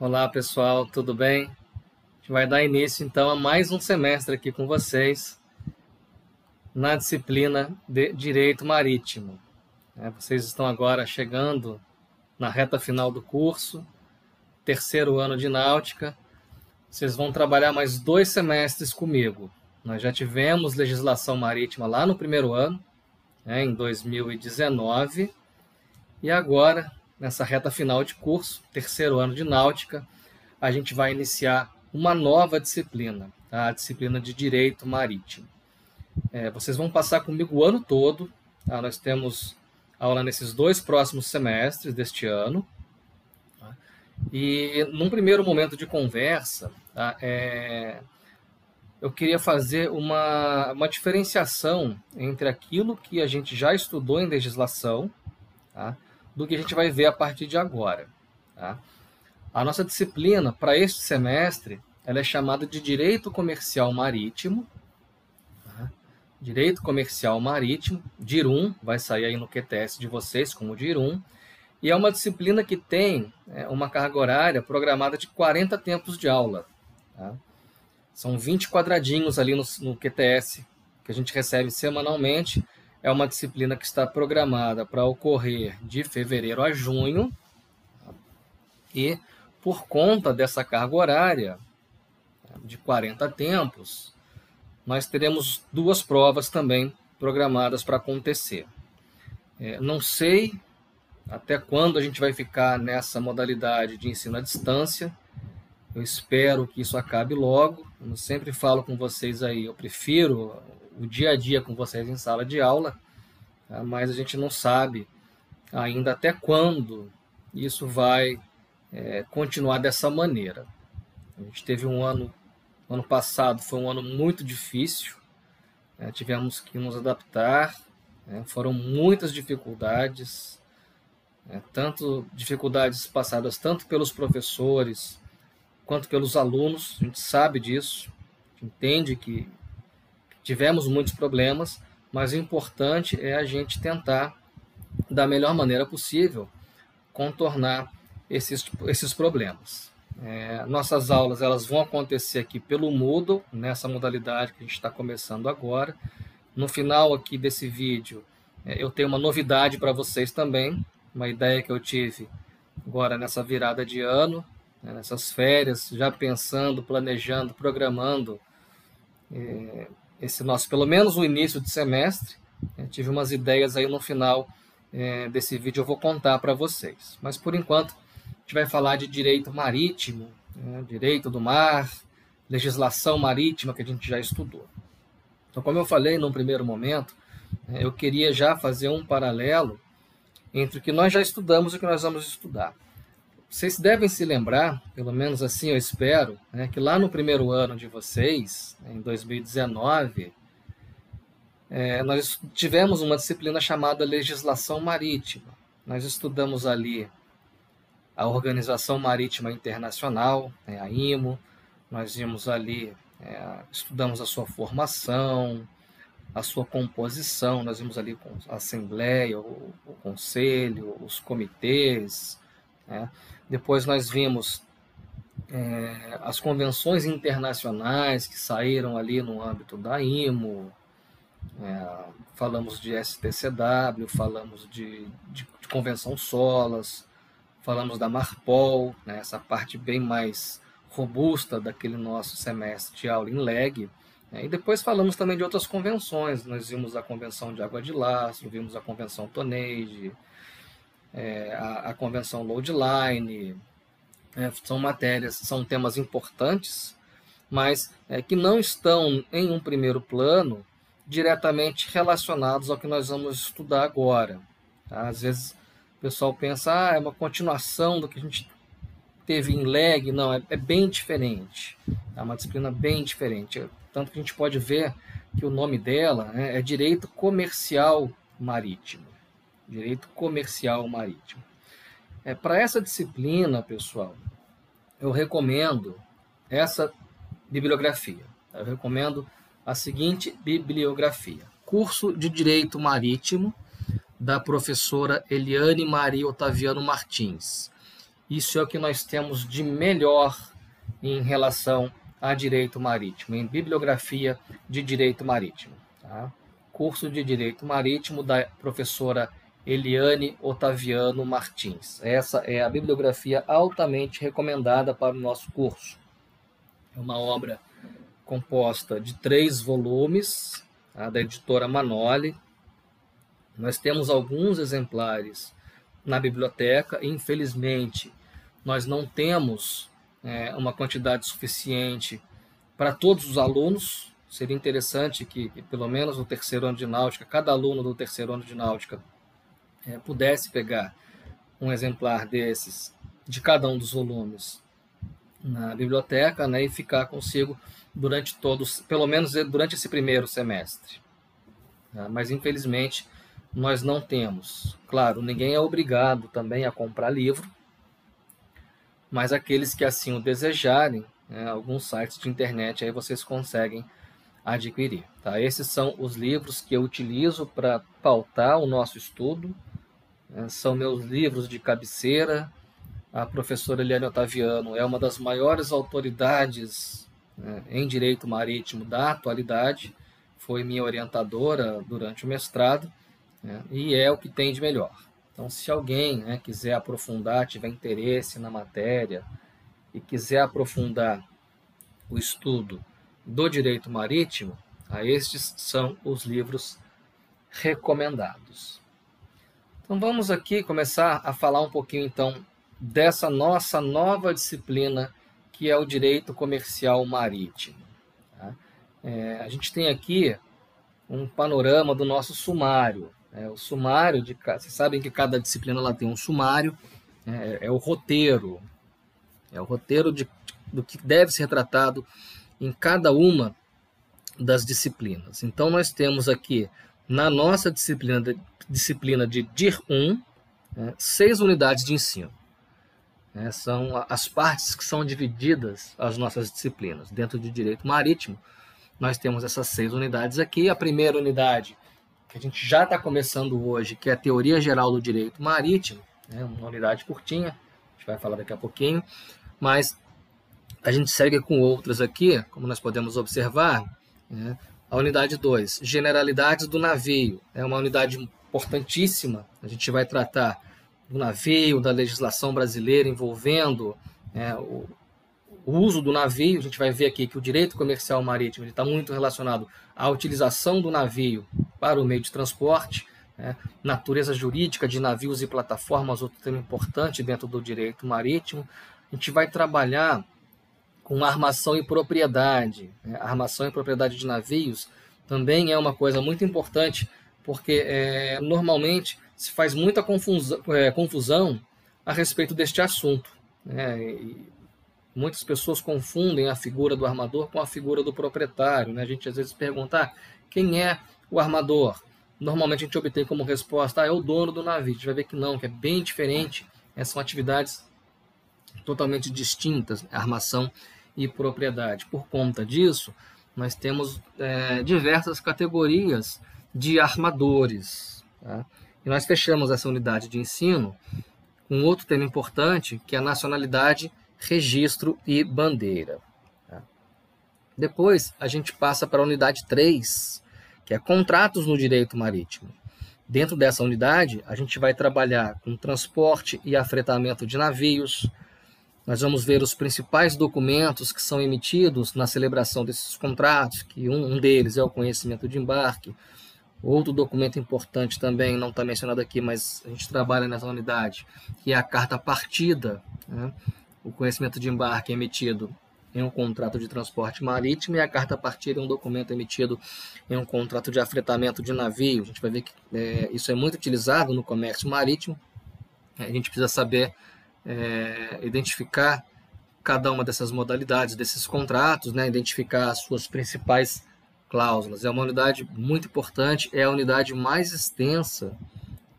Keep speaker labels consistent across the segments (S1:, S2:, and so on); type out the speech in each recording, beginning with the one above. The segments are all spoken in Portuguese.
S1: Olá pessoal, tudo bem? A gente vai dar início então a mais um semestre aqui com vocês na disciplina de Direito Marítimo. É, vocês estão agora chegando na reta final do curso, terceiro ano de Náutica. Vocês vão trabalhar mais dois semestres comigo. Nós já tivemos legislação marítima lá no primeiro ano, né, em 2019, e agora nessa reta final de curso, terceiro ano de náutica, a gente vai iniciar uma nova disciplina, tá? a disciplina de Direito Marítimo. É, vocês vão passar comigo o ano todo, tá? nós temos aula nesses dois próximos semestres deste ano, tá? e num primeiro momento de conversa, tá? é, eu queria fazer uma, uma diferenciação entre aquilo que a gente já estudou em legislação, tá? Do que a gente vai ver a partir de agora. Tá? A nossa disciplina para este semestre ela é chamada de Direito Comercial Marítimo. Tá? Direito Comercial Marítimo, DIRUM, vai sair aí no QTS de vocês como DIRUM. E é uma disciplina que tem é, uma carga horária programada de 40 tempos de aula. Tá? São 20 quadradinhos ali no, no QTS que a gente recebe semanalmente é uma disciplina que está programada para ocorrer de fevereiro a junho e por conta dessa carga horária de 40 tempos, nós teremos duas provas também programadas para acontecer. É, não sei até quando a gente vai ficar nessa modalidade de ensino à distância. Eu espero que isso acabe logo. Eu sempre falo com vocês aí, eu prefiro o dia a dia com vocês em sala de aula, tá? mas a gente não sabe ainda até quando isso vai é, continuar dessa maneira. A gente teve um ano, ano passado foi um ano muito difícil, né? tivemos que nos adaptar, né? foram muitas dificuldades, né? tanto dificuldades passadas tanto pelos professores quanto pelos alunos, a gente sabe disso, entende que Tivemos muitos problemas, mas o importante é a gente tentar, da melhor maneira possível, contornar esses, esses problemas. É, nossas aulas elas vão acontecer aqui pelo Moodle, nessa modalidade que a gente está começando agora. No final aqui desse vídeo, é, eu tenho uma novidade para vocês também, uma ideia que eu tive agora nessa virada de ano, né, nessas férias, já pensando, planejando, programando é, esse nosso, pelo menos o início de semestre. Eu tive umas ideias aí no final é, desse vídeo, eu vou contar para vocês. Mas por enquanto, a gente vai falar de direito marítimo, né, direito do mar, legislação marítima que a gente já estudou. Então, como eu falei no primeiro momento, é, eu queria já fazer um paralelo entre o que nós já estudamos e o que nós vamos estudar. Vocês devem se lembrar, pelo menos assim eu espero, né, que lá no primeiro ano de vocês, em 2019, é, nós tivemos uma disciplina chamada Legislação Marítima. Nós estudamos ali a Organização Marítima Internacional, né, a IMO, nós vimos ali, é, estudamos a sua formação, a sua composição, nós vimos ali a Assembleia, o, o Conselho, os comitês, né? Depois nós vimos é, as convenções internacionais que saíram ali no âmbito da IMO, é, falamos de STCW, falamos de, de, de, Convenção SOLAS, falamos da Marpol, né, essa parte bem mais robusta daquele nosso semestre de aula em leg. Né, e depois falamos também de outras convenções, nós vimos a Convenção de Água de Lastro, vimos a Convenção Tonage, é, a, a, convenção Loadline, é, são matérias, são temas importantes, mas é, que não estão em um primeiro plano diretamente relacionados ao que nós vamos estudar agora. Tá? Às vezes o pessoal pensa, ah, é uma continuação do que a gente teve em leg, não, é, é bem diferente, é uma disciplina bem diferente, tanto que a gente pode ver que o nome dela né, é Direito Comercial Marítimo direito comercial marítimo. É, Para essa disciplina, pessoal, eu recomendo essa bibliografia. Eu recomendo a seguinte bibliografia: Curso de Direito Marítimo, da professora Eliane Maria Otaviano Martins. Isso é o que nós temos de melhor em relação a direito marítimo, em bibliografia de direito marítimo. Tá? Curso de Direito Marítimo da professora Eliane Otaviano Martins. Essa é a bibliografia altamente recomendada para o nosso curso. É uma obra composta de três volumes, tá? da editora Manoli. Nós temos alguns exemplares na biblioteca, infelizmente, nós não temos é, uma quantidade suficiente para todos os alunos. Seria interessante que, pelo menos no terceiro ano de náutica, cada aluno do terceiro ano de náutica é, pudesse pegar um exemplar desses de cada um dos volumes na biblioteca né, e ficar consigo durante todos, pelo menos durante esse primeiro semestre. Tá? Mas infelizmente nós não temos. Claro, ninguém é obrigado também a comprar livro, mas aqueles que assim o desejarem, né, alguns sites de internet aí vocês conseguem adquirir. Tá? Esses são os livros que eu utilizo para pautar o nosso estudo. Né? São meus livros de cabeceira. A professora Eliane Otaviano é uma das maiores autoridades né, em direito marítimo da atualidade. Foi minha orientadora durante o mestrado né, e é o que tem de melhor. Então, se alguém né, quiser aprofundar, tiver interesse na matéria e quiser aprofundar o estudo do direito marítimo, a estes são os livros recomendados. Então vamos aqui começar a falar um pouquinho então dessa nossa nova disciplina que é o direito comercial marítimo. Tá? É, a gente tem aqui um panorama do nosso sumário. É, o sumário de vocês sabem que cada disciplina ela tem um sumário, é, é o roteiro, é o roteiro de, do que deve ser tratado em cada uma das disciplinas. Então nós temos aqui na nossa disciplina de, disciplina de DIR 1 é, seis unidades de ensino. É, são as partes que são divididas as nossas disciplinas. Dentro de direito marítimo, nós temos essas seis unidades aqui. A primeira unidade que a gente já está começando hoje, que é a Teoria Geral do Direito Marítimo, né, uma unidade curtinha, a gente vai falar daqui a pouquinho, mas a gente segue com outras aqui, como nós podemos observar. Né, a unidade 2, Generalidades do Navio, é uma unidade importantíssima, a gente vai tratar do navio, da legislação brasileira envolvendo é, o, o uso do navio, a gente vai ver aqui que o direito comercial marítimo está muito relacionado à utilização do navio para o meio de transporte, né? natureza jurídica de navios e plataformas, outro tema importante dentro do direito marítimo. A gente vai trabalhar com armação e propriedade. Né? Armação e propriedade de navios também é uma coisa muito importante, porque é, normalmente se faz muita confusão, é, confusão a respeito deste assunto. Né? Muitas pessoas confundem a figura do armador com a figura do proprietário. Né? A gente às vezes pergunta ah, quem é o armador. Normalmente a gente obtém como resposta ah, é o dono do navio. A gente vai ver que não, que é bem diferente. São atividades totalmente distintas, armação e propriedade. Por conta disso, nós temos é, diversas categorias de armadores. Tá? E nós fechamos essa unidade de ensino com outro tema importante, que é a nacionalidade registro e bandeira. Tá? Depois a gente passa para a unidade 3, que é contratos no direito marítimo. Dentro dessa unidade, a gente vai trabalhar com transporte e afretamento de navios. Nós vamos ver os principais documentos que são emitidos na celebração desses contratos, que um, um deles é o conhecimento de embarque. Outro documento importante também, não está mencionado aqui, mas a gente trabalha nessa unidade, que é a carta partida. Né? O conhecimento de embarque é emitido em um contrato de transporte marítimo e a carta partida é um documento emitido em um contrato de afretamento de navio. A gente vai ver que é, isso é muito utilizado no comércio marítimo. A gente precisa saber é, identificar cada uma dessas modalidades, desses contratos, né, identificar as suas principais cláusulas. É uma unidade muito importante, é a unidade mais extensa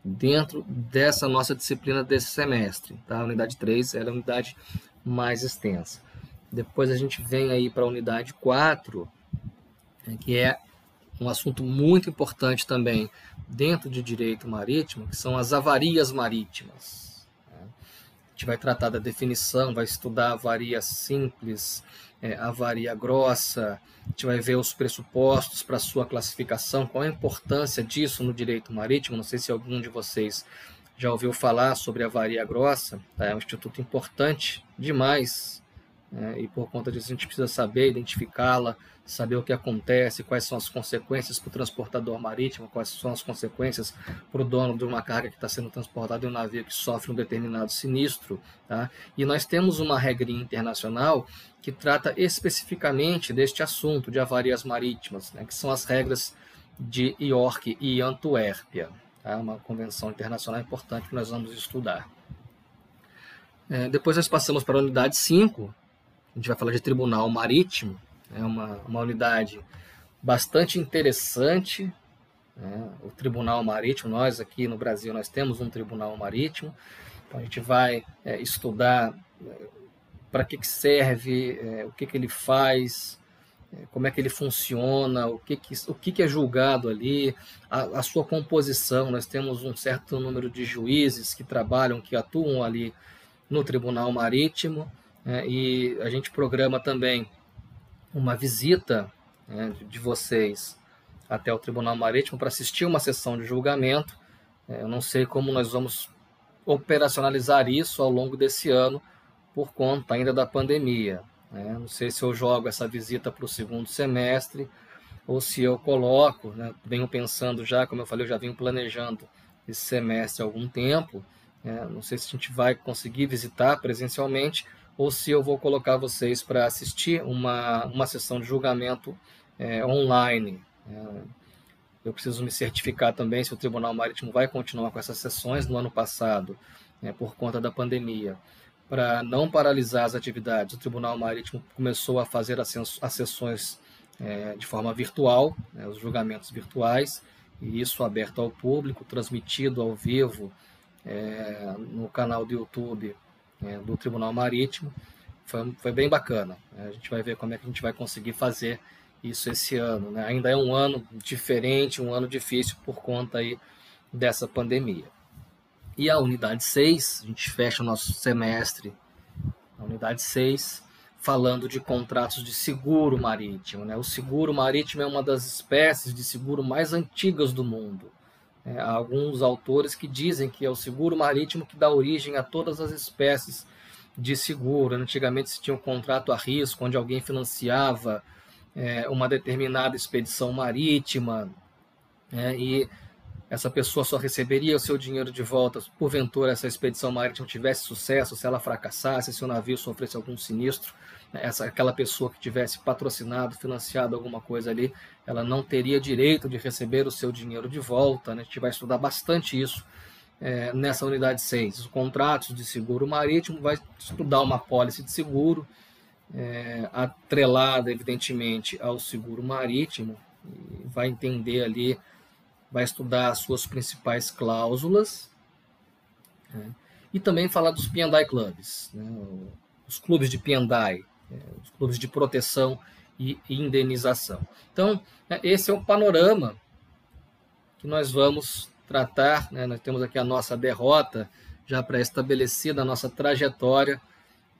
S1: dentro dessa nossa disciplina desse semestre. Tá? A unidade 3 é a unidade mais extensa. Depois a gente vem aí para a unidade 4, né, que é um assunto muito importante também dentro de direito marítimo, que são as avarias marítimas. Gente vai tratar da definição, vai estudar a avaria simples, é, a avaria grossa, a gente vai ver os pressupostos para sua classificação, qual a importância disso no direito marítimo. Não sei se algum de vocês já ouviu falar sobre a avaria grossa, tá? é um instituto importante demais, né? e por conta disso a gente precisa saber identificá-la, saber o que acontece, quais são as consequências para o transportador marítimo, quais são as consequências para o dono de uma carga que está sendo transportada em um navio que sofre um determinado sinistro. Tá? E nós temos uma regra internacional que trata especificamente deste assunto de avarias marítimas, né, que são as regras de York e Antuérpia. Tá? Uma convenção internacional importante que nós vamos estudar. É, depois nós passamos para a unidade 5, a gente vai falar de tribunal marítimo, é uma, uma unidade bastante interessante. Né? O Tribunal Marítimo, nós aqui no Brasil, nós temos um Tribunal Marítimo, então a gente vai é, estudar é, para que, que serve, é, o que, que ele faz, é, como é que ele funciona, o que, que, o que, que é julgado ali, a, a sua composição. Nós temos um certo número de juízes que trabalham, que atuam ali no Tribunal Marítimo, é, e a gente programa também uma visita né, de vocês até o Tribunal Marítimo para assistir uma sessão de julgamento. É, eu não sei como nós vamos operacionalizar isso ao longo desse ano, por conta ainda da pandemia. Né? Não sei se eu jogo essa visita para o segundo semestre ou se eu coloco, né? venho pensando já, como eu falei, eu já venho planejando esse semestre há algum tempo. Né? Não sei se a gente vai conseguir visitar presencialmente, ou se eu vou colocar vocês para assistir uma, uma sessão de julgamento é, online. É, eu preciso me certificar também se o Tribunal Marítimo vai continuar com essas sessões no ano passado, né, por conta da pandemia. Para não paralisar as atividades, o Tribunal Marítimo começou a fazer as sessões é, de forma virtual, né, os julgamentos virtuais, e isso aberto ao público, transmitido ao vivo é, no canal do YouTube né, do Tribunal Marítimo. Foi, foi bem bacana. Né? A gente vai ver como é que a gente vai conseguir fazer isso esse ano. Né? Ainda é um ano diferente, um ano difícil por conta aí dessa pandemia. E a unidade 6, a gente fecha o nosso semestre, a unidade 6, falando de contratos de seguro marítimo. Né? O seguro marítimo é uma das espécies de seguro mais antigas do mundo. É, há alguns autores que dizem que é o seguro marítimo que dá origem a todas as espécies de seguro. Antigamente se tinha um contrato a risco, onde alguém financiava é, uma determinada expedição marítima é, e essa pessoa só receberia o seu dinheiro de volta porventura essa expedição marítima tivesse sucesso, se ela fracassasse, se o navio sofresse algum sinistro essa aquela pessoa que tivesse patrocinado, financiado alguma coisa ali, ela não teria direito de receber o seu dinheiro de volta. Né? A gente vai estudar bastante isso é, nessa unidade 6. Os contratos de seguro marítimo vai estudar uma pólice de seguro, é, atrelada, evidentemente, ao seguro marítimo, vai entender ali, vai estudar as suas principais cláusulas, né? e também falar dos P&I Clubs, né? os clubes de P&I, os clubes de proteção e indenização. Então, é, esse é o panorama que nós vamos tratar. Né? Nós temos aqui a nossa derrota já pré-estabelecida, a nossa trajetória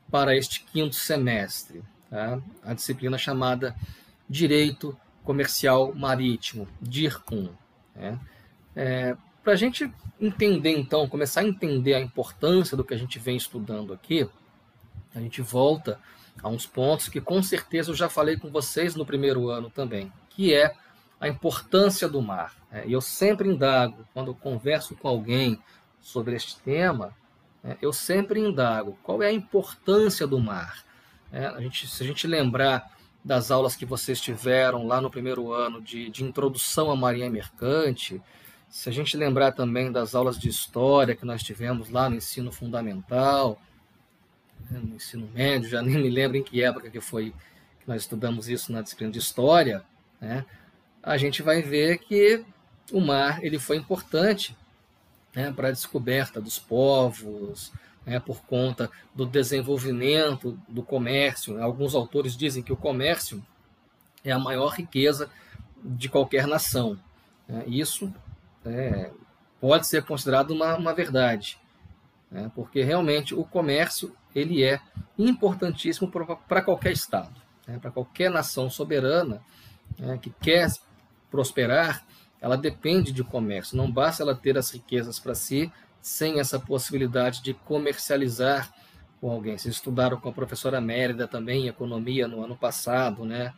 S1: para este quinto semestre. Tá? A disciplina chamada Direito Comercial Marítimo, DIRCOM. Né? É, para a gente entender, então, começar a entender a importância do que a gente vem estudando aqui, a gente volta a uns pontos que com certeza eu já falei com vocês no primeiro ano também, que é a importância do mar. Né? E eu sempre indago, quando eu converso com alguém sobre este tema, né, eu sempre indago qual é a importância do mar. É, a gente, se a gente lembrar das aulas que vocês tiveram lá no primeiro ano de, de introdução à marinha mercante, se a gente lembrar também das aulas de história que nós tivemos lá no ensino fundamental, né, no ensino médio, já nem me lembro em que época que foi que nós estudamos isso na disciplina de história, né, a gente vai ver que o mar ele foi importante né, para a descoberta dos povos, né, por conta do desenvolvimento do comércio. Alguns autores dizem que o comércio é a maior riqueza de qualquer nação. Né. Isso é, pode ser considerado uma, uma verdade. né? porque realmente o comércio ele é importantíssimo para qualquer Estado, né? para qualquer nação soberana né? que quer prosperar, ela depende de comércio. Não basta ela ter as riquezas para si, sem essa possibilidade de comercializar com alguém. Vocês estudaram com a professora Mérida também economia no ano passado, né?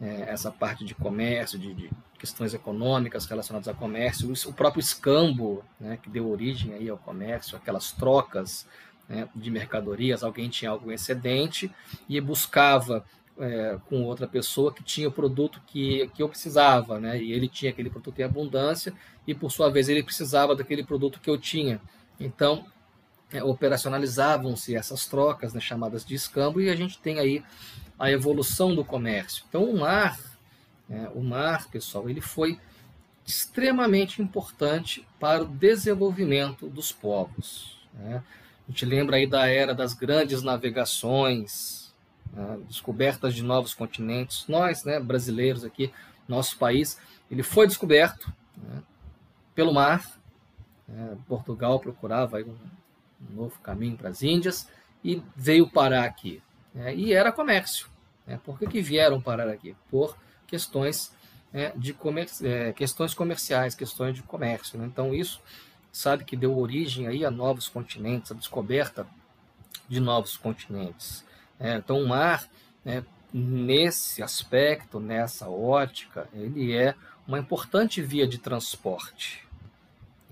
S1: É, essa parte de comércio, de, de, questões econômicas relacionadas ao comércio, o próprio escambo, né, que deu origem aí ao comércio, aquelas trocas né, de mercadorias, alguém tinha algo excedente e buscava é, com outra pessoa que tinha o produto que, que eu precisava, né? E ele tinha aquele produto em abundância e, por sua vez, ele precisava daquele produto que eu tinha. Então, é, operacionalizavam-se essas trocas, né, chamadas de escambo, e a gente tem aí a evolução do comércio. Então, o mar, né, o mar, pessoal, ele foi extremamente importante para o desenvolvimento dos povos. Né? A gente lembra aí da era das grandes navegações, né, descobertas de novos continentes. Nós, né, brasileiros aqui, nosso país, ele foi descoberto né, pelo mar. Né, Portugal procurava um, um, novo caminho para as Índias e veio parar aqui. Né, e era comércio. Né, por que, que vieram parar aqui? Por questões né, de comer, é, questões comerciais, questões de comércio. Né? Então isso sabe que deu origem aí a novos continentes, a descoberta de novos continentes. É, então, o mar, né, nesse aspecto, nessa ótica, ele é uma importante via de transporte.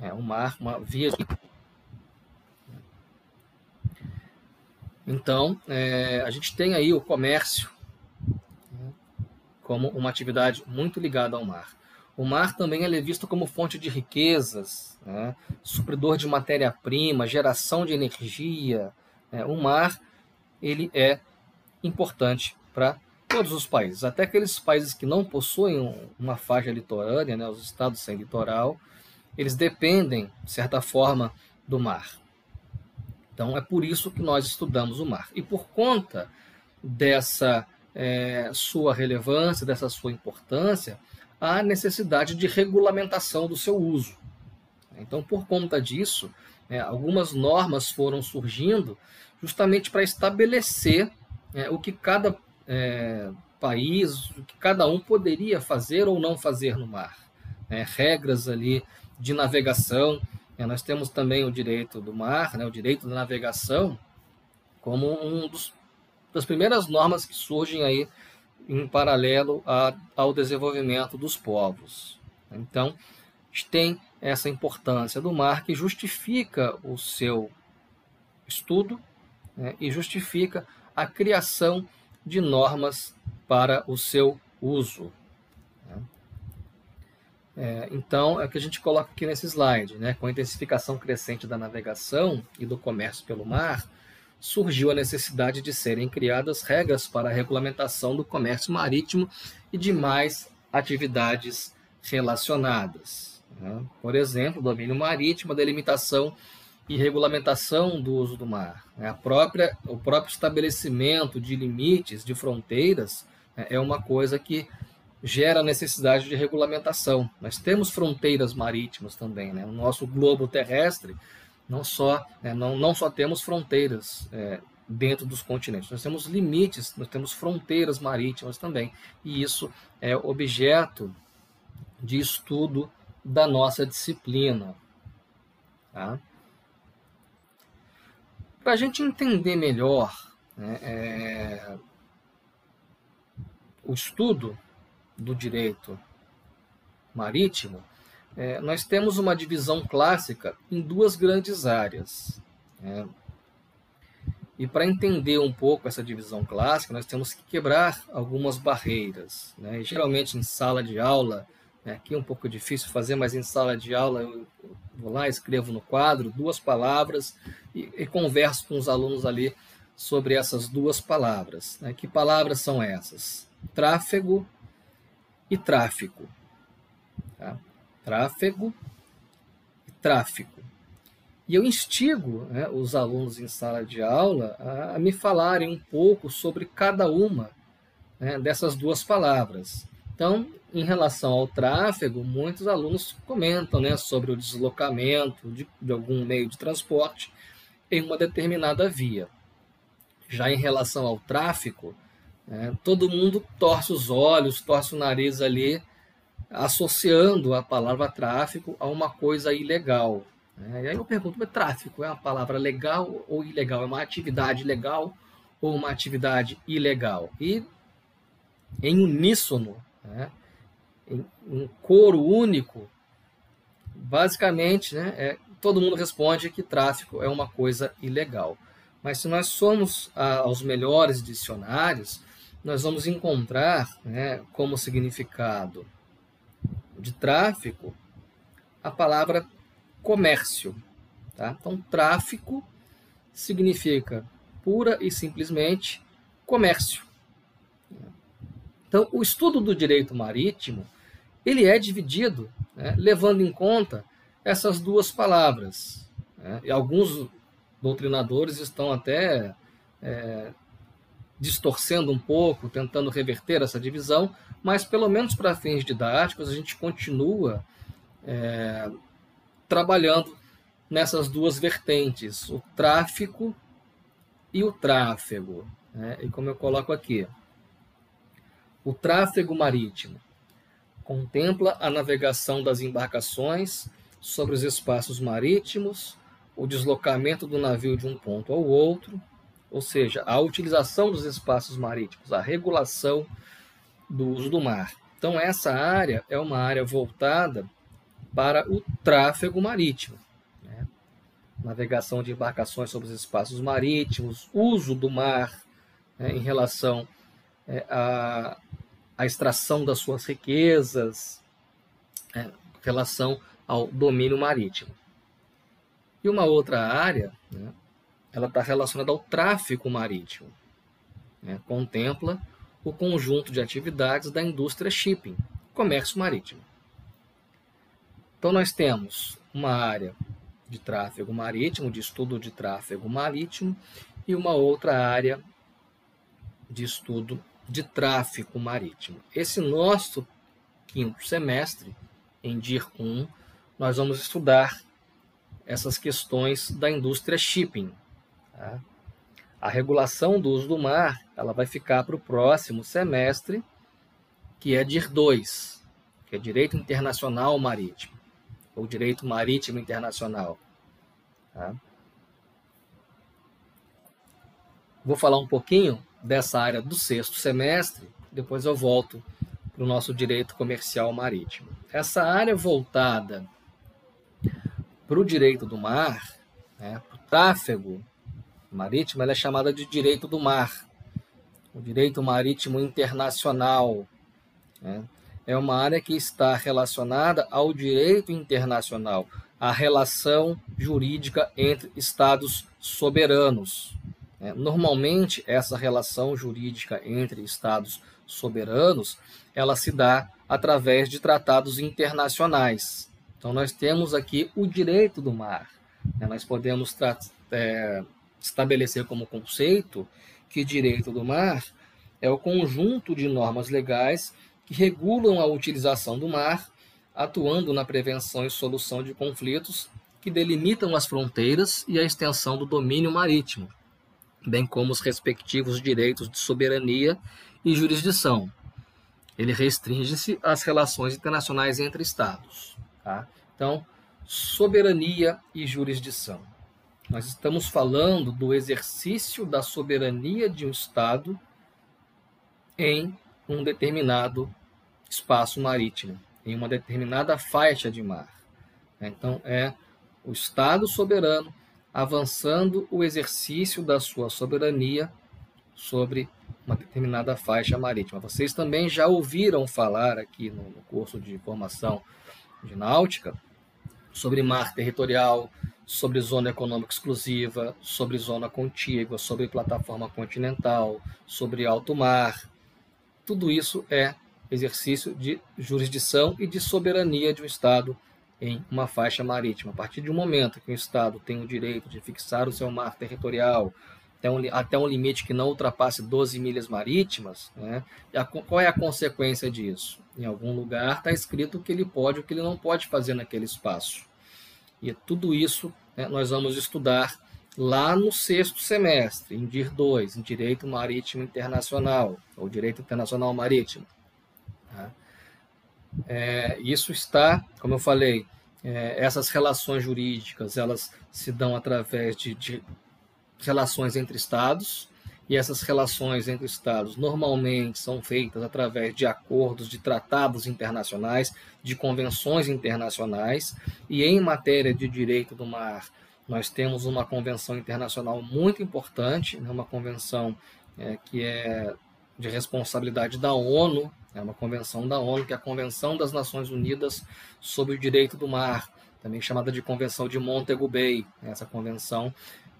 S1: É o mar, uma via de... Então, é, a gente tem aí o comércio né, como uma atividade muito ligada ao mar. O mar também é visto como fonte de riquezas, né, supridor de matéria-prima, geração de energia. Né, o mar ele é importante para todos os países, até aqueles países que não possuem uma faixa litorânea, né, os estados sem litoral, eles dependem, de certa forma, do mar. Então é por isso que nós estudamos o mar. E por conta dessa é, sua relevância, dessa sua importância, há necessidade de regulamentação do seu uso. Então, por conta disso, é, algumas normas foram surgindo justamente para estabelecer é, o que cada é, país, o que cada um poderia fazer ou não fazer no mar. É, regras ali de navegação. É, nós temos também o direito do mar, né, o direito da navegação, como um dos, das primeiras normas que surgem aí em paralelo a, ao desenvolvimento dos povos. Então, tem essa importância do mar que justifica o seu estudo né, e justifica a criação de normas para o seu uso. Né. É, então, é o que a gente coloca aqui nesse slide. Né? Com a intensificação crescente da navegação e do comércio pelo mar, surgiu a necessidade de serem criadas regras para a regulamentação do comércio marítimo e demais atividades relacionadas. Né? Por exemplo, domínio marítimo, delimitação e regulamentação do uso do mar. Né? A própria, o próprio estabelecimento de limites, de fronteiras, né, é uma coisa que gera necessidade de regulamentação. Nós temos fronteiras marítimas também. Né? O nosso globo terrestre, não só, né, não, não só temos fronteiras é, dentro dos continentes, nós temos limites, nós temos fronteiras marítimas também. E isso é objeto de estudo da nossa disciplina. Tá? Para a gente entender melhor né, é, o estudo do direito marítimo, é, nós temos uma divisão clássica em duas grandes áreas. Né? E para entender um pouco essa divisão clássica, nós temos que quebrar algumas barreiras. Né? Geralmente em sala de aula, né, aqui é um pouco difícil fazer, mas em sala de aula eu vou lá, escrevo no quadro duas palavras e, e converso com os alunos ali sobre essas duas palavras. Né? Que palavras são essas? Tráfego e tráfico. Tá? Tráfego e tráfico. E eu instigo né, os alunos em sala de aula a, a, me falarem um pouco sobre cada uma né, dessas duas palavras. Então, em relação ao tráfego, muitos alunos comentam né, sobre o deslocamento de, de algum meio de transporte em uma determinada via. Já em relação ao tráfico, é, todo mundo torce os olhos, torce o nariz ali, associando a palavra tráfico a uma coisa ilegal. Né? E aí eu pergunto, mas tráfico é uma palavra legal ou ilegal? É uma atividade legal ou uma atividade ilegal? E em uníssono, né? em um coro único, basicamente, né, é, todo mundo responde que tráfico é uma coisa ilegal. Mas se nós somos a, aos melhores dicionários, nós vamos encontrar né, como significado de tráfico a palavra comércio. Tá? Então, tráfico significa pura e simplesmente comércio. Então, o estudo do direito marítimo ele é dividido, né, levando em conta essas duas palavras. Né? E alguns doutrinadores estão até é, distorcendo um pouco, tentando reverter essa divisão, mas pelo menos para fins didáticos a gente continua é, trabalhando nessas duas vertentes, o tráfico e o tráfego. Né? E como eu coloco aqui, o tráfego marítimo contempla a navegação das embarcações sobre os espaços marítimos, o deslocamento do navio de um ponto ao outro, ou seja, a utilização dos espaços marítimos, a regulação do uso do mar. Então, essa área é uma área voltada para o tráfego marítimo. Né? Navegação de embarcações sobre os espaços marítimos, uso do mar né, em relação é, à, à extração das suas riquezas, é, relação ao domínio marítimo. E uma outra área, né, ela está relacionada ao tráfico marítimo. Né, contempla o conjunto de atividades da indústria shipping, comércio marítimo. Então, nós temos uma área de tráfego marítimo, de estudo de tráfego marítimo, e uma outra área de estudo de tráfego marítimo. Esse nosso quinto semestre, em DIR 1, nós vamos estudar essas questões da indústria shipping. Tá? A regulação do uso do mar ela vai ficar para o próximo semestre, que é DIR 2, que é Direito Internacional Marítimo ou direito marítimo internacional. Tá? Vou falar um pouquinho dessa área do sexto semestre, depois eu volto para o nosso direito comercial marítimo. Essa área voltada para o direito do mar, né, para o tráfego marítimo, ela é chamada de direito do mar, o direito marítimo internacional. Né? é uma área que está relacionada ao direito internacional, à relação jurídica entre estados soberanos. É, normalmente, essa relação jurídica entre estados soberanos, ela se dá através de tratados internacionais. Então, nós temos aqui o direito do mar. Né? Nós podemos é, estabelecer como conceito que direito do mar é o conjunto de normas legais que regulam a utilização do mar, atuando na prevenção e solução de conflitos que delimitam as fronteiras e a extensão do domínio marítimo, bem como os respectivos direitos de soberania e jurisdição. Ele restringe-se às relações internacionais entre Estados. Tá? Então, soberania e jurisdição. Nós estamos falando do exercício da soberania de um Estado em um determinado espaço marítimo, em uma determinada faixa de mar. Então, é o Estado soberano avançando o exercício da sua soberania sobre uma determinada faixa marítima. Vocês também já ouviram falar aqui no, curso de formação de náutica sobre mar territorial, sobre zona econômica exclusiva, sobre zona contígua, sobre plataforma continental, sobre alto mar, tudo isso é exercício de jurisdição e de soberania de um Estado em uma faixa marítima. A partir um momento que um Estado tem o direito de fixar o seu mar territorial até um, até um limite que não ultrapasse 12 milhas marítimas, né, a, qual é a consequência disso? Em algum lugar está escrito o que ele pode e o que ele não pode fazer naquele espaço. E tudo isso né, nós vamos estudar lá no sexto semestre, em DIR 2, em Direito Marítimo Internacional, ou Direito Internacional Marítimo. Tá? É, isso está, como eu falei, é, essas relações jurídicas, elas se dão através de, de relações entre estados, e essas relações entre estados normalmente são feitas através de acordos, de tratados internacionais, de convenções internacionais, e em matéria de direito do mar, nós temos uma convenção internacional muito importante, né, uma convenção é, que é de responsabilidade da ONU, é uma convenção da ONU, que é a Convenção das Nações Unidas sobre o Direito do Mar, também chamada de Convenção de Montego Bay. Essa convenção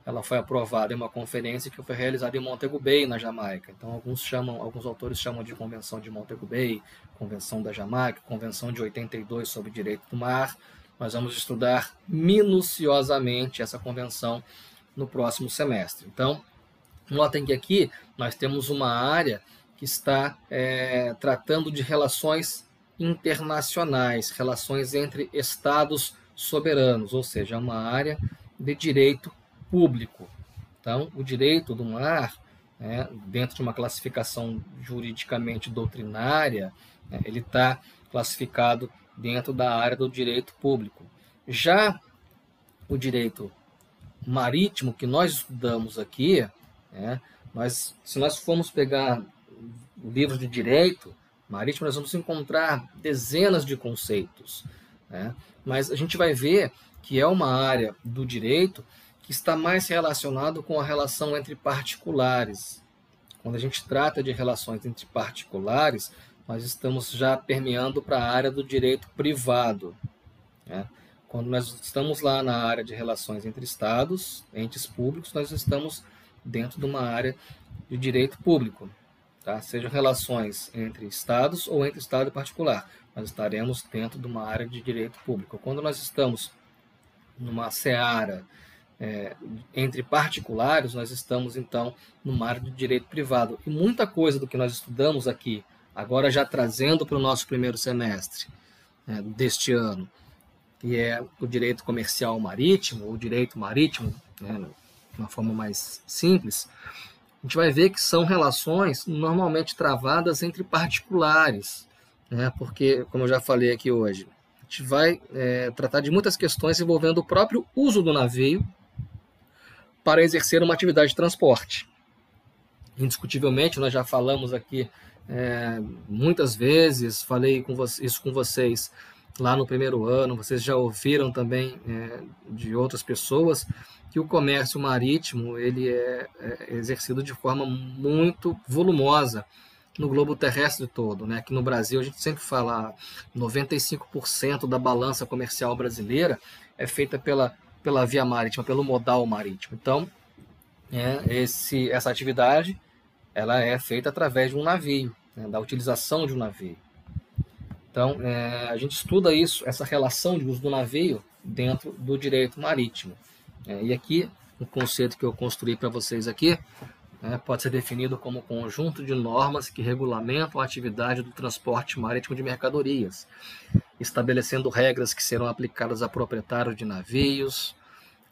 S1: ela foi aprovada em uma conferência que foi realizada em Montego Bay, na Jamaica. Então, alguns chamam, alguns autores chamam de Convenção de Montego Bay, Convenção da Jamaica, Convenção de 82 sobre Direito do Mar. Nós vamos estudar minuciosamente essa convenção no próximo semestre. Então, notem que aqui nós temos uma área que está é, tratando de relações internacionais, relações entre estados soberanos, ou seja, uma área de direito público. Então, o direito do mar, né, dentro de uma classificação juridicamente doutrinária, né, ele está classificado dentro da área do direito público. Já o direito marítimo que nós estudamos aqui, né, nós, se nós formos pegar livros de direito marítimo, nós vamos encontrar dezenas de conceitos. Né, mas a gente vai ver que é uma área do direito que está mais relacionado com a relação entre particulares. Quando a gente trata de relações entre particulares, nós estamos já permeando para a área do direito privado. Né? Quando nós estamos lá na área de relações entre estados, entes públicos, nós estamos dentro de uma área de direito público. Tá? Sejam relações entre estados ou entre estado e particular. Nós estaremos dentro de uma área de direito público. Quando nós estamos numa seara é, entre particulares, nós estamos então no área de direito privado. E muita coisa do que nós estudamos aqui, agora já trazendo para o nosso primeiro semestre é, deste ano, que é o direito comercial marítimo, ou direito marítimo, né, de uma forma mais simples, a gente vai ver que são relações normalmente travadas entre particulares, né, porque, como eu já falei aqui hoje, a gente vai é, tratar de muitas questões envolvendo o próprio uso do navio, para exercer uma atividade de transporte. Indiscutivelmente, nós já falamos aqui é, muitas vezes, falei com isso com vocês lá no primeiro ano, vocês já ouviram também é, de outras pessoas que o comércio marítimo ele é, é exercido de forma muito volumosa no globo terrestre todo, né? Aqui no Brasil a gente sempre fala 95% da balança comercial brasileira é feita pela pela via marítima, pelo modal marítimo. Então, é, esse, essa atividade ela é feita através de um navio, né, da utilização de um navio. Então, é, a gente estuda isso, essa relação de uso do navio dentro do direito marítimo. É, e aqui, o conceito que eu construí para vocês aqui é, pode ser definido como conjunto de normas que regulamentam a atividade do transporte marítimo de mercadorias, estabelecendo regras que serão aplicadas a proprietários de navios,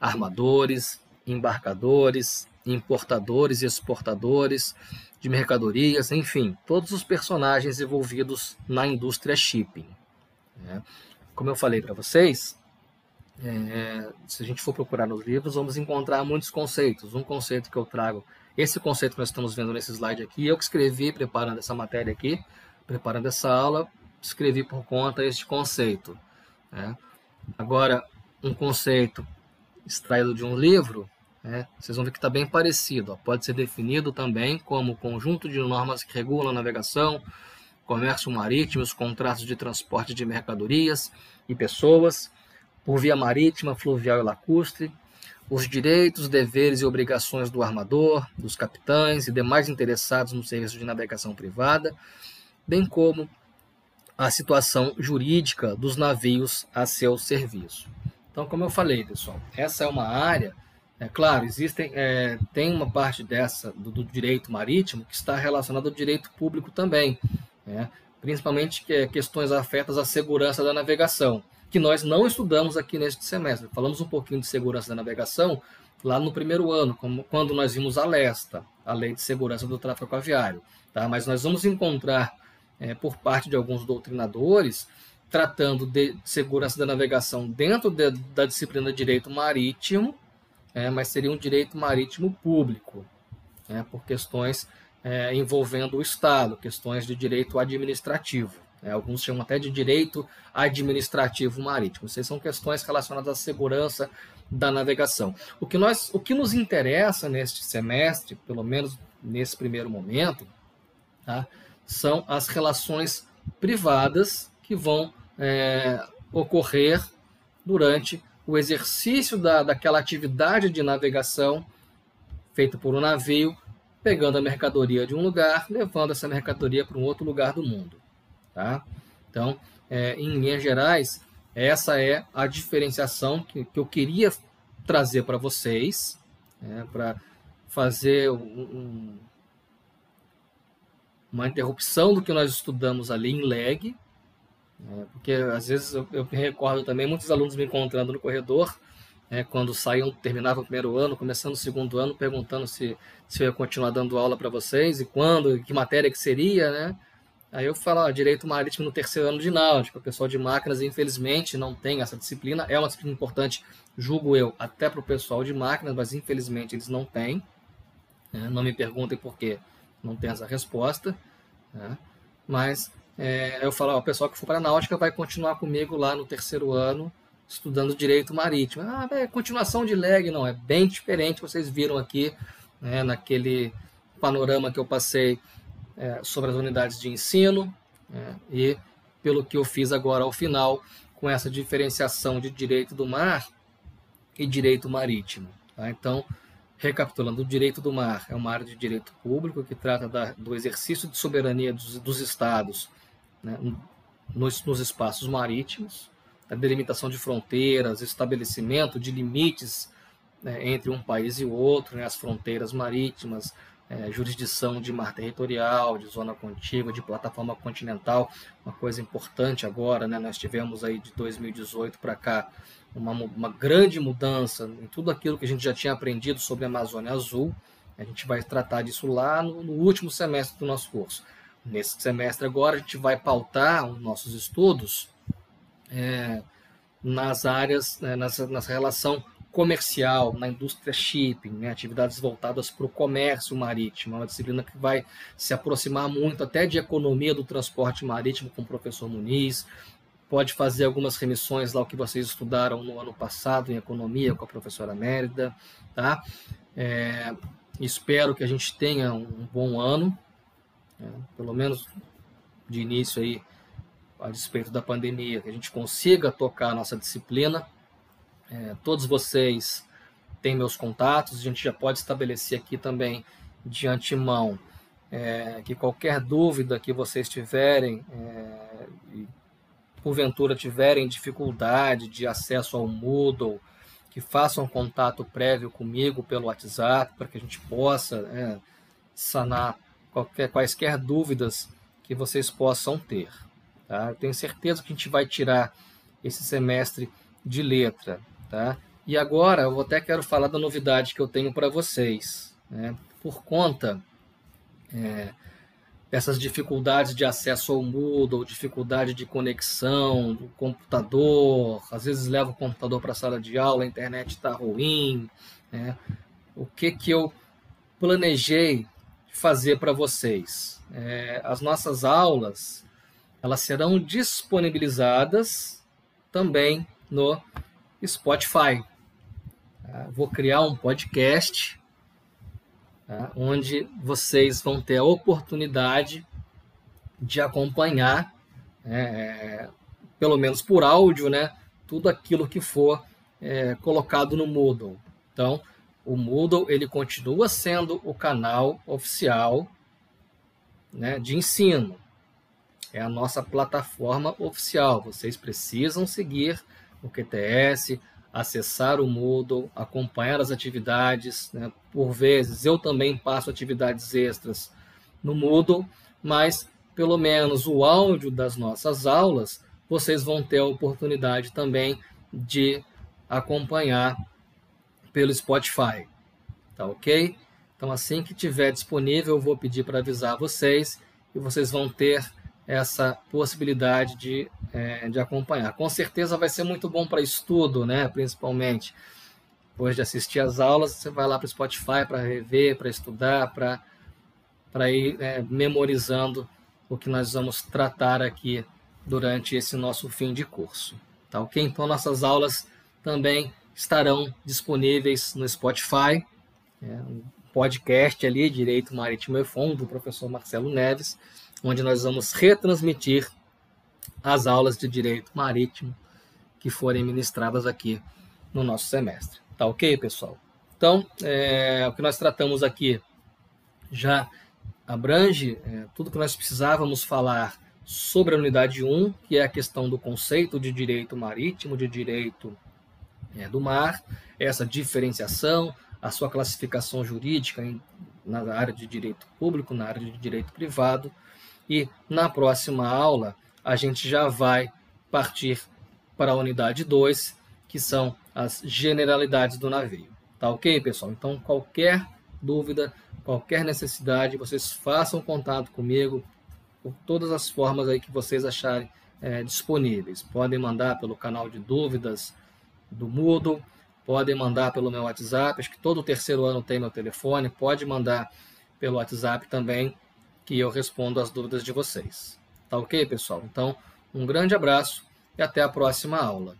S1: armadores, embarcadores, importadores e exportadores de mercadorias, enfim, todos os personagens envolvidos na indústria shipping. Né? Como eu falei para vocês, é, se a gente for procurar nos livros, vamos encontrar muitos conceitos. Um conceito que eu trago, esse conceito que nós estamos vendo nesse slide aqui, eu que escrevi preparando essa matéria aqui, preparando essa aula, escrevi por conta este conceito. Né? Agora, um conceito extraído de um livro, né, vocês vão ver que está bem parecido. Ó. Pode ser definido também como conjunto de normas que regulam a navegação, comércio marítimo, os contratos de transporte de mercadorias e pessoas, por via marítima, fluvial e lacustre, os direitos, deveres e obrigações do armador, dos capitães e demais interessados no serviço de navegação privada, bem como a situação jurídica dos navios a seu serviço. Então, como eu falei, pessoal, essa é uma área, é claro, existem, é, tem uma parte dessa do, do, direito marítimo que está relacionada ao direito público também, né? principalmente que, é, questões afetas à segurança da navegação, que nós não estudamos aqui neste semestre. Falamos um pouquinho de segurança da navegação lá no primeiro ano, como quando nós vimos a LESTA, a Lei de Segurança do Tráfego Aviário. Tá? Mas nós vamos encontrar, é, por parte de alguns doutrinadores, tratando de segurança da navegação dentro de, da disciplina de direito marítimo, é, mas seria um direito marítimo público, né, por questões é, envolvendo o Estado, questões de direito administrativo. É, alguns chamam até de direito administrativo marítimo. Essas são questões relacionadas à segurança da navegação. O que, nós, o que nos interessa neste semestre, pelo menos nesse primeiro momento, tá, são as relações privadas que vão é, ocorrer durante o exercício da, daquela atividade de navegação feita por um navio, pegando a mercadoria de um lugar, levando essa mercadoria para um outro lugar do mundo. Tá? Então, é, em linhas gerais, essa é a diferenciação que, que eu queria trazer para vocês, né, para fazer um, uma interrupção do que nós estudamos ali em leg, né, porque às vezes eu, eu, me recordo também muitos alunos me encontrando no corredor, né, quando saíam, terminavam o primeiro ano, começando o segundo ano, perguntando se, se eu ia continuar dando aula para vocês e quando, que matéria que seria, né? Aí eu falo, ó, direito marítimo no terceiro ano de náutica. O pessoal de máquinas, infelizmente, não tem essa disciplina. É uma disciplina importante, julgo eu, até para o pessoal de máquinas, mas infelizmente eles não têm. Né? Não me perguntem por quê, não tem essa resposta. Né? Mas é, eu falo, ó, o pessoal que for para náutica vai continuar comigo lá no terceiro ano, estudando direito marítimo. Ah, é continuação de leg, não, é bem diferente. Vocês viram aqui, né, naquele panorama que eu passei é, sobre as unidades de ensino é, e pelo que eu fiz agora ao final com essa diferenciação de direito do mar e direito marítimo. Tá? Então, recapitulando, o direito do mar é uma área de direito público que trata da, do exercício de soberania dos, dos estados né, nos, nos espaços marítimos, a delimitação de fronteiras, estabelecimento de limites né, entre um país e outro, né, as fronteiras marítimas, é, jurisdição de mar territorial, de zona contígua, de plataforma continental. Uma coisa importante agora, né, nós tivemos aí de 2018 para cá uma, uma grande mudança em tudo aquilo que a gente já tinha aprendido sobre a Amazônia Azul. A gente vai tratar disso lá no, no último semestre do nosso curso. Nesse semestre agora, a gente vai pautar os nossos estudos é, nas áreas, né, nessa, nessa relação comercial, na indústria shipping, né, atividades voltadas para o comércio marítimo, é uma disciplina que vai se aproximar muito até de economia do transporte marítimo com o professor Muniz, pode fazer algumas remissões lá o que vocês estudaram no ano passado em economia com a professora Mérida, tá? É, espero que a gente tenha um bom ano, né, pelo menos de início aí, a despeito da pandemia, que a gente consiga tocar a nossa disciplina, é, todos vocês têm meus contatos, a gente já pode estabelecer aqui também de antemão é, que qualquer dúvida que vocês tiverem, é, e porventura tiverem dificuldade de acesso ao Moodle, que façam contato prévio comigo pelo WhatsApp para que a gente possa é, sanar qualquer, quaisquer dúvidas que vocês possam ter. Tá? Eu tenho certeza que a gente vai tirar esse semestre de letra. Tá? E agora eu até quero falar da novidade que eu tenho para vocês. Né? Por conta é, dessas dificuldades de acesso ao Moodle, dificuldade de conexão do computador, às vezes leva o computador para a sala de aula, a internet está ruim. Né? O que, que eu planejei fazer para vocês? É, as nossas aulas elas serão disponibilizadas também no Spotify. Tá? Vou criar um podcast tá? onde vocês vão ter a oportunidade de acompanhar, é, pelo menos por áudio, né, tudo aquilo que for é, colocado no Moodle. Então, o Moodle ele continua sendo o canal oficial né, de ensino. É a nossa plataforma oficial. Vocês precisam seguir o QTS, acessar o Moodle, acompanhar as atividades. Né? Por vezes eu também passo atividades extras no Moodle, mas pelo menos o áudio das nossas aulas vocês vão ter a oportunidade também de acompanhar pelo Spotify. Tá ok? Então, assim que tiver disponível, eu vou pedir para avisar vocês e vocês vão ter essa possibilidade de, é, de acompanhar. Com certeza vai ser muito bom para estudo, né? principalmente. Depois de assistir as aulas, você vai lá para o Spotify para rever, para estudar, para ir é, memorizando o que nós vamos tratar aqui durante esse nosso fim de curso. Tá ok? Então, nossas aulas também estarão disponíveis no Spotify, é, um podcast ali, Direito Marítimo e Fundo, do professor Marcelo Neves, onde nós vamos retransmitir as aulas de Direito Marítimo que forem ministradas aqui no nosso semestre. Tá ok, pessoal? Então, é, o que nós tratamos aqui já abrange é, tudo que nós precisávamos falar sobre a unidade 1, que é a questão do conceito de direito marítimo, de direito é, do mar, essa diferenciação, a sua classificação jurídica em, na área de direito público, na área de direito privado. E na próxima aula, a gente já vai partir para a unidade 2, que são as generalidades do navio. Tá ok, pessoal? Então, qualquer dúvida, qualquer necessidade, vocês façam contato comigo por todas as formas aí que vocês acharem é, disponíveis. Podem mandar pelo canal de dúvidas do Moodle, podem mandar pelo meu WhatsApp, acho que todo terceiro ano tem meu telefone, pode mandar pelo WhatsApp também, que eu respondo as dúvidas de vocês. Tá ok, pessoal? Então, um grande abraço e até a próxima aula.